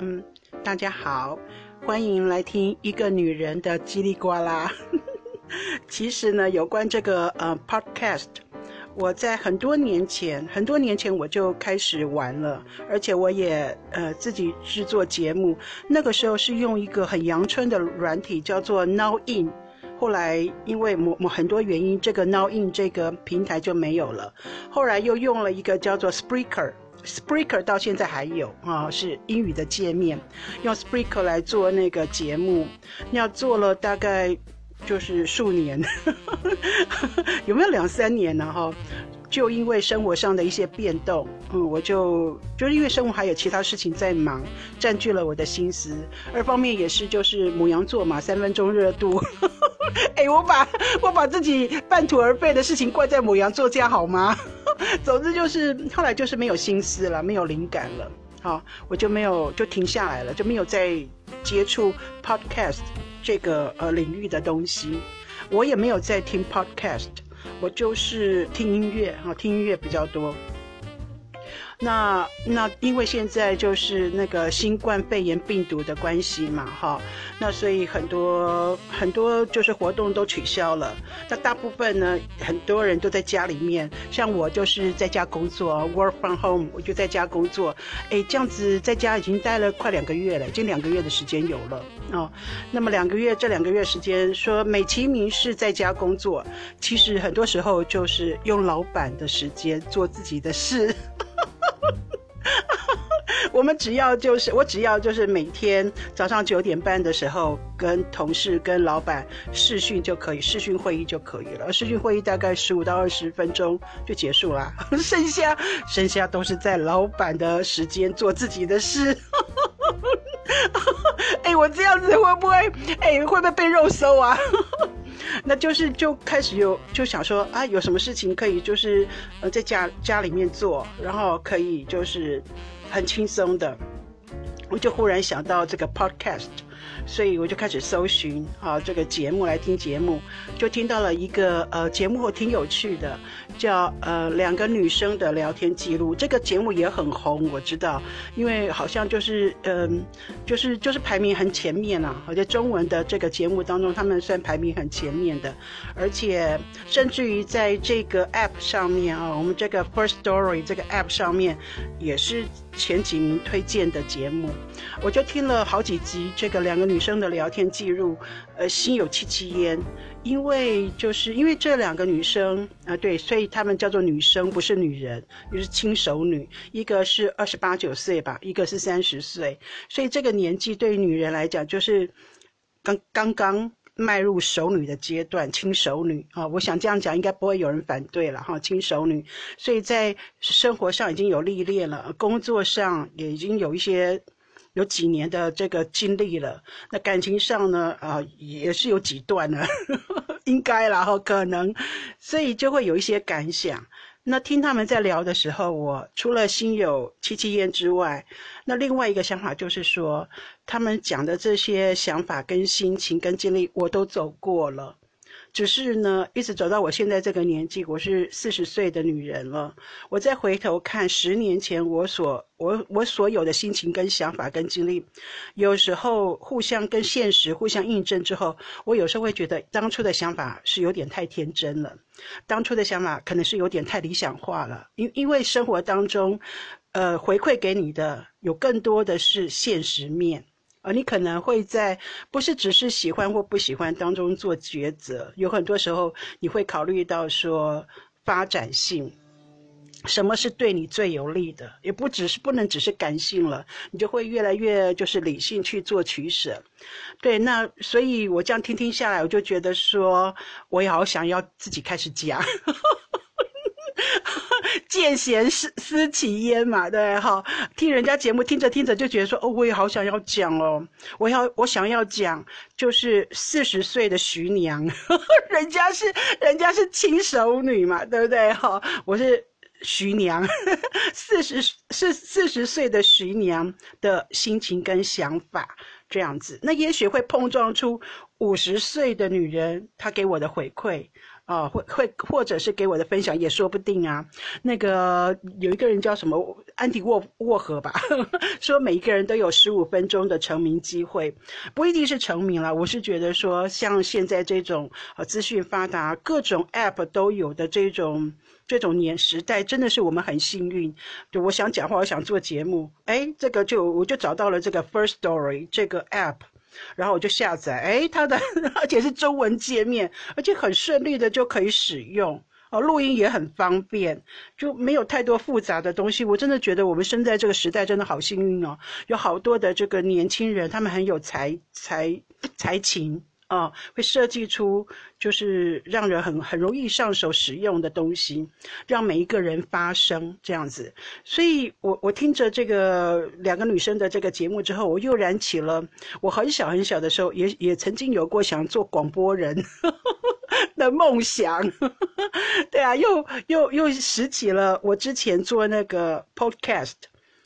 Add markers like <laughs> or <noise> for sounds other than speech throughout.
嗯，大家好，欢迎来听一个女人的叽里呱啦。<laughs> 其实呢，有关这个呃 podcast，我在很多年前，很多年前我就开始玩了，而且我也呃自己制作节目。那个时候是用一个很阳春的软体，叫做 Now In。后来因为某某很多原因，这个 Now In 这个平台就没有了。后来又用了一个叫做 Spreaker Spreaker 到现在还有啊，是英语的界面，用 Spreaker 来做那个节目，要做了大概。就是数年，<laughs> 有没有两三年呢？哈，就因为生活上的一些变动，嗯，我就就是因为生活还有其他事情在忙，占据了我的心思。二方面也是就是母羊座嘛，三分钟热度。<laughs> 哎，我把我把自己半途而废的事情怪在母羊座家好吗？<laughs> 总之就是后来就是没有心思了，没有灵感了，好，我就没有就停下来了，就没有再接触 podcast。这个呃领域的东西，我也没有在听 podcast，我就是听音乐啊，听音乐比较多。那那因为现在就是那个新冠肺炎病毒的关系嘛，哈，那所以很多很多就是活动都取消了。那大部分呢，很多人都在家里面，像我就是在家工作，work from home，我就在家工作。哎，这样子在家已经待了快两个月了，已经两个月的时间有了哦。那么两个月这两个月时间，说美其名是在家工作，其实很多时候就是用老板的时间做自己的事。<laughs> 我们只要就是我只要就是每天早上九点半的时候跟同事跟老板视讯就可以，视讯会议就可以了。视讯会议大概十五到二十分钟就结束啦，<laughs> 剩下剩下都是在老板的时间做自己的事。<laughs> 哎，我这样子会不会哎会不会被肉搜啊？那就是就开始有就想说啊，有什么事情可以就是呃在家家里面做，然后可以就是很轻松的，我就忽然想到这个 podcast，所以我就开始搜寻啊这个节目来听节目，就听到了一个呃节目挺有趣的。叫呃两个女生的聊天记录，这个节目也很红，我知道，因为好像就是嗯，就是就是排名很前面啊，我在中文的这个节目当中，他们算排名很前面的，而且甚至于在这个 app 上面啊，我们这个 First Story 这个 app 上面也是前几名推荐的节目，我就听了好几集这个两个女生的聊天记录，呃，心有戚戚焉。因为就是因为这两个女生啊，对，所以她们叫做女生，不是女人，就是轻熟女。一个是二十八九岁吧，一个是三十岁，所以这个年纪对于女人来讲，就是刚刚刚迈入熟女的阶段，轻熟女啊。我想这样讲，应该不会有人反对了哈，轻熟女。所以在生活上已经有历练了，工作上也已经有一些。有几年的这个经历了，那感情上呢，啊，也是有几段了，<laughs> 应该然后可能，所以就会有一些感想。那听他们在聊的时候，我除了心有戚戚焉之外，那另外一个想法就是说，他们讲的这些想法跟心情跟经历，我都走过了。只是呢，一直走到我现在这个年纪，我是四十岁的女人了。我再回头看十年前我所我我所有的心情跟想法跟经历，有时候互相跟现实互相印证之后，我有时候会觉得当初的想法是有点太天真了，当初的想法可能是有点太理想化了。因因为生活当中，呃，回馈给你的有更多的是现实面。而你可能会在不是只是喜欢或不喜欢当中做抉择，有很多时候你会考虑到说发展性，什么是对你最有利的，也不只是不能只是感性了，你就会越来越就是理性去做取舍。对，那所以我这样听听下来，我就觉得说我也好想要自己开始讲。<laughs> 见贤思思齐焉嘛，对哈，听人家节目听着听着就觉得说，哦，我也好想要讲哦，我要我想要讲，就是四十岁的徐娘，<laughs> 人家是人家是亲手女嘛，对不对哈？我是徐娘，<laughs> 四十是四十岁的徐娘的心情跟想法这样子，那也许会碰撞出五十岁的女人她给我的回馈。啊，会会或者是给我的分享也说不定啊。那个有一个人叫什么安迪沃沃荷吧，<laughs> 说每一个人都有十五分钟的成名机会，不一定是成名了。我是觉得说，像现在这种呃资讯发达，各种 App 都有的这种这种年时代，真的是我们很幸运。就我想讲话，我想做节目，哎，这个就我就找到了这个 First Story 这个 App。然后我就下载，哎，它的 <laughs> 而且是中文界面，而且很顺利的就可以使用哦，录音也很方便，就没有太多复杂的东西。我真的觉得我们生在这个时代真的好幸运哦，有好多的这个年轻人，他们很有才才才情。啊，会设计出就是让人很很容易上手使用的东西，让每一个人发声这样子。所以，我我听着这个两个女生的这个节目之后，我又燃起了我很小很小的时候也也曾经有过想做广播人 <laughs> 的梦想。对啊，又又又拾起了我之前做那个 podcast，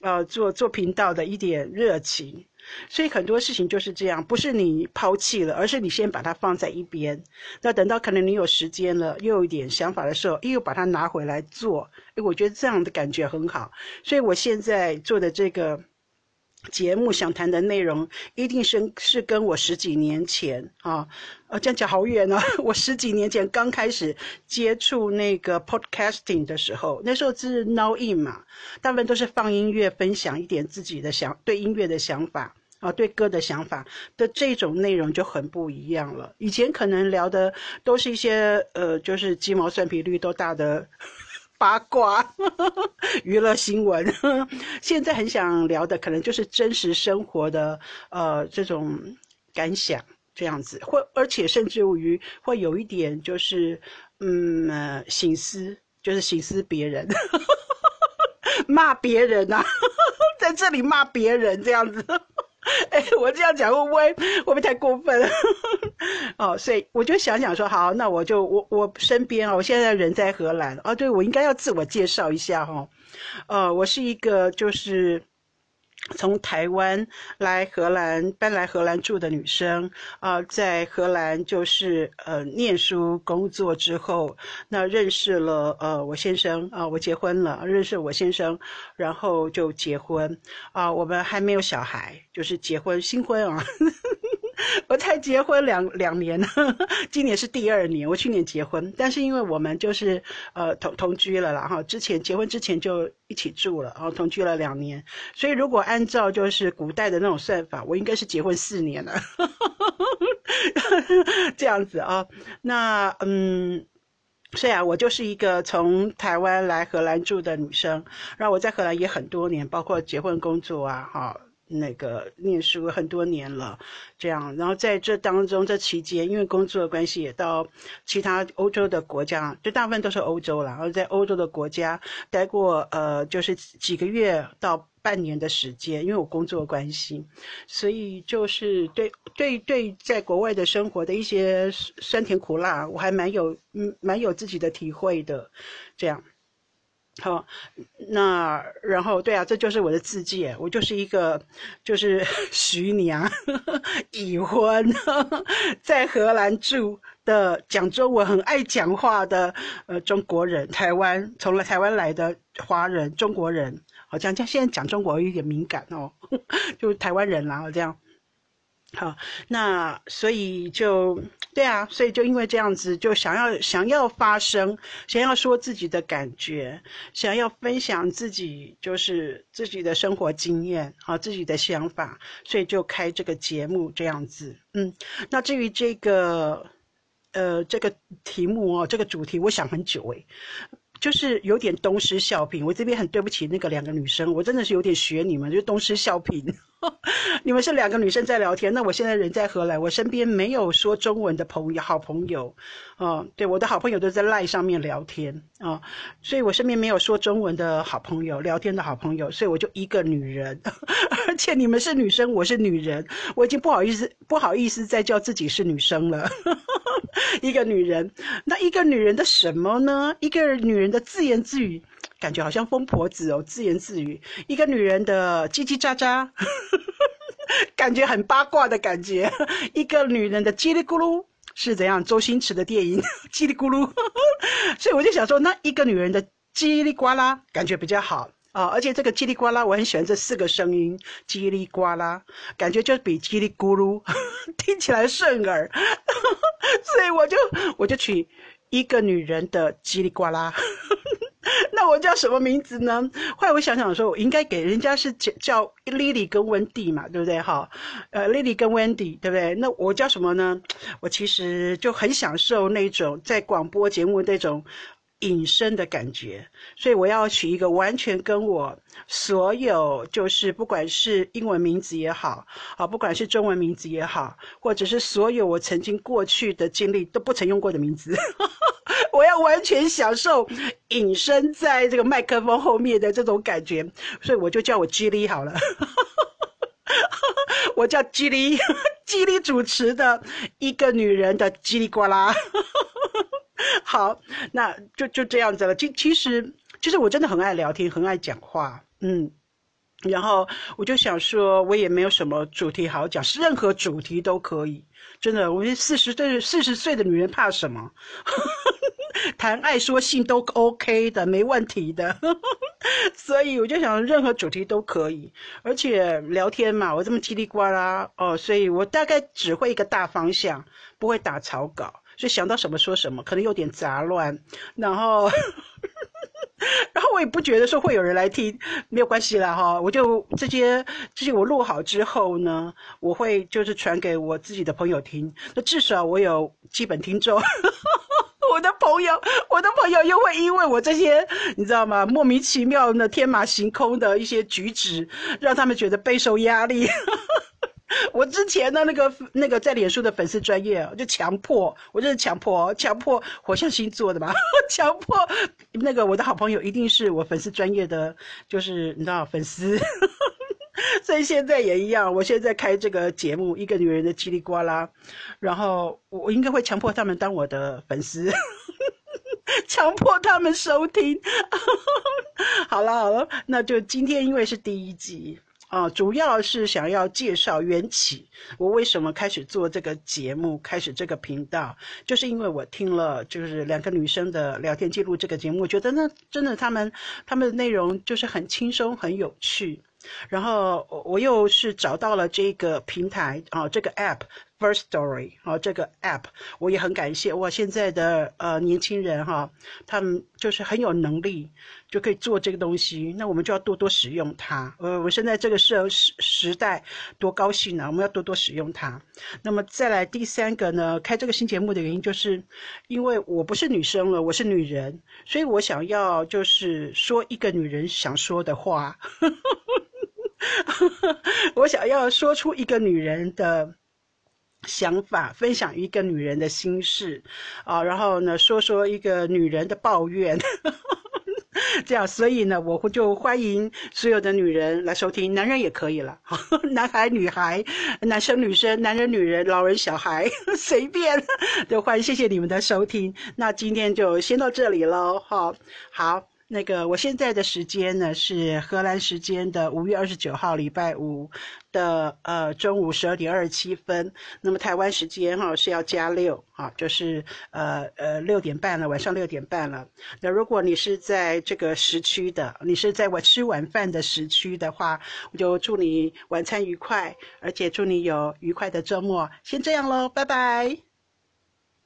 呃，做做频道的一点热情。所以很多事情就是这样，不是你抛弃了，而是你先把它放在一边。那等到可能你有时间了，又有一点想法的时候，又把它拿回来做。哎，我觉得这样的感觉很好。所以我现在做的这个。节目想谈的内容一定是是跟我十几年前啊，呃，这样讲好远啊！<laughs> 我十几年前刚开始接触那个 podcasting 的时候，那时候是 Now In 嘛，大部分都是放音乐，分享一点自己的想对音乐的想法啊，对歌的想法的这种内容就很不一样了。以前可能聊的都是一些呃，就是鸡毛蒜皮、绿豆大的。八卦、<laughs> 娱乐新闻，<laughs> 现在很想聊的可能就是真实生活的呃这种感想这样子，或而且甚至于会有一点就是嗯，醒思，就是醒思别人，<laughs> 骂别人呐，在这里骂别人这样子。哎，我这样讲会不会会不会太过分？<laughs> 哦，所以我就想想说，好，那我就我我身边啊，我现在人在荷兰哦，对我应该要自我介绍一下哈，呃，我是一个就是。从台湾来荷兰搬来荷兰住的女生啊，在荷兰就是呃念书工作之后，那认识了呃我先生啊，我结婚了，认识我先生，然后就结婚啊，我们还没有小孩，就是结婚新婚啊。<laughs> <laughs> 我才结婚两两年呢，<laughs> 今年是第二年。我去年结婚，但是因为我们就是呃同同居了啦哈，之前结婚之前就一起住了，然后同居了两年，所以如果按照就是古代的那种算法，我应该是结婚四年了，<laughs> 这样子啊。那嗯，虽然我就是一个从台湾来荷兰住的女生，然后我在荷兰也很多年，包括结婚、工作啊，哈。那个念书很多年了，这样，然后在这当中这期间，因为工作的关系，也到其他欧洲的国家，就大部分都是欧洲了，然后在欧洲的国家待过，呃，就是几个月到半年的时间，因为我工作关系，所以就是对对对，在国外的生活的一些酸甜苦辣，我还蛮有嗯蛮有自己的体会的，这样。好，那然后对啊，这就是我的自介，我就是一个就是 <laughs> 徐娘，已婚，在荷兰住的，讲中文很爱讲话的呃中国人，台湾从来台湾来的华人中国人，好像像现在讲中国有点敏感哦，<laughs> 就台湾人啦，这样。好，那所以就对啊，所以就因为这样子，就想要想要发声，想要说自己的感觉，想要分享自己就是自己的生活经验啊，自己的想法，所以就开这个节目这样子。嗯，那至于这个呃这个题目哦，这个主题，我想很久诶。就是有点东施效颦，我这边很对不起那个两个女生，我真的是有点学你们，就东施效颦。<laughs> 你们是两个女生在聊天，那我现在人在荷兰，我身边没有说中文的朋友，好朋友，啊，对，我的好朋友都在赖上面聊天啊，所以我身边没有说中文的好朋友，聊天的好朋友，所以我就一个女人，<laughs> 而且你们是女生，我是女人，我已经不好意思，不好意思再叫自己是女生了，<laughs> 一个女人，那一个女人的什么呢？一个女人的自言自语。感觉好像疯婆子哦，自言自语，一个女人的叽叽喳喳，<laughs> 感觉很八卦的感觉，一个女人的叽里咕噜是怎样？周星驰的电影？<laughs> 叽里咕噜，<laughs> 所以我就想说，那一个女人的叽里呱啦感觉比较好。啊，而且这个叽里呱啦我很喜欢这四个声音，叽里呱啦，感觉就比叽里咕噜听起来顺耳，所以我就我就取一个女人的叽里呱啦。<laughs> 那我叫什么名字呢？后来我想想说，我应该给人家是叫叫 Lily 跟温蒂嘛，对不对？哈，呃，Lily 跟 Wendy，对不对？那我叫什么呢？我其实就很享受那种在广播节目那种隐身的感觉，所以我要取一个完全跟我所有就是不管是英文名字也好，啊，不管是中文名字也好，或者是所有我曾经过去的经历都不曾用过的名字。<laughs> 我要完全享受隐身在这个麦克风后面的这种感觉，所以我就叫我 G 哩好了。<laughs> 我叫 G 哩，<laughs> G 哩主持的一个女人的叽里呱啦。好，那就就这样子了。其其实，其实我真的很爱聊天，很爱讲话，嗯。然后我就想说，我也没有什么主题好讲，是任何主题都可以。真的，我四十岁四十岁的女人怕什么？谈爱说性都 OK 的，没问题的。<laughs> 所以我就想，任何主题都可以，而且聊天嘛，我这么叽里呱啦哦，所以我大概只会一个大方向，不会打草稿，所以想到什么说什么，可能有点杂乱，然后。<laughs> 然后我也不觉得说会有人来听，没有关系啦哈，我就这些这些我录好之后呢，我会就是传给我自己的朋友听，那至少我有基本听众。<laughs> 我的朋友，我的朋友又会因为我这些你知道吗？莫名其妙的天马行空的一些举止，让他们觉得备受压力。<laughs> 我之前的那个那个在脸书的粉丝专业，就强迫，我就是强迫，强迫火象星座的嘛，<laughs> 强迫那个我的好朋友一定是我粉丝专业的，就是你知道粉丝，<laughs> 所以现在也一样，我现在开这个节目，一个女人的叽里呱啦，然后我应该会强迫他们当我的粉丝，<laughs> 强迫他们收听。<laughs> 好了好了，那就今天因为是第一集。啊，主要是想要介绍缘起，我为什么开始做这个节目，开始这个频道，就是因为我听了就是两个女生的聊天记录这个节目，我觉得呢，真的他们他们的内容就是很轻松，很有趣。然后我又是找到了这个平台啊，这个 app First Story 啊，这个 app 我也很感谢哇，现在的呃年轻人哈，他们就是很有能力，就可以做这个东西，那我们就要多多使用它。呃，我现在这个时时时代多高兴啊，我们要多多使用它。那么再来第三个呢，开这个新节目的原因就是，因为我不是女生了，我是女人，所以我想要就是说一个女人想说的话。<laughs> <laughs> 我想要说出一个女人的想法，分享一个女人的心事，啊，然后呢，说说一个女人的抱怨，<laughs> 这样，所以呢，我就欢迎所有的女人来收听，男人也可以了，<laughs> 男孩、女孩、男生、女生、男人、女人、老人、小孩，随便都欢迎。谢谢你们的收听，那今天就先到这里喽，好，好。那个，我现在的时间呢是荷兰时间的五月二十九号礼拜五的呃中午十二点二十七分。那么台湾时间哈是要加六哈，就是呃呃六点半了，晚上六点半了。那如果你是在这个时区的，你是在我吃晚饭的时区的话，我就祝你晚餐愉快，而且祝你有愉快的周末。先这样喽，拜拜。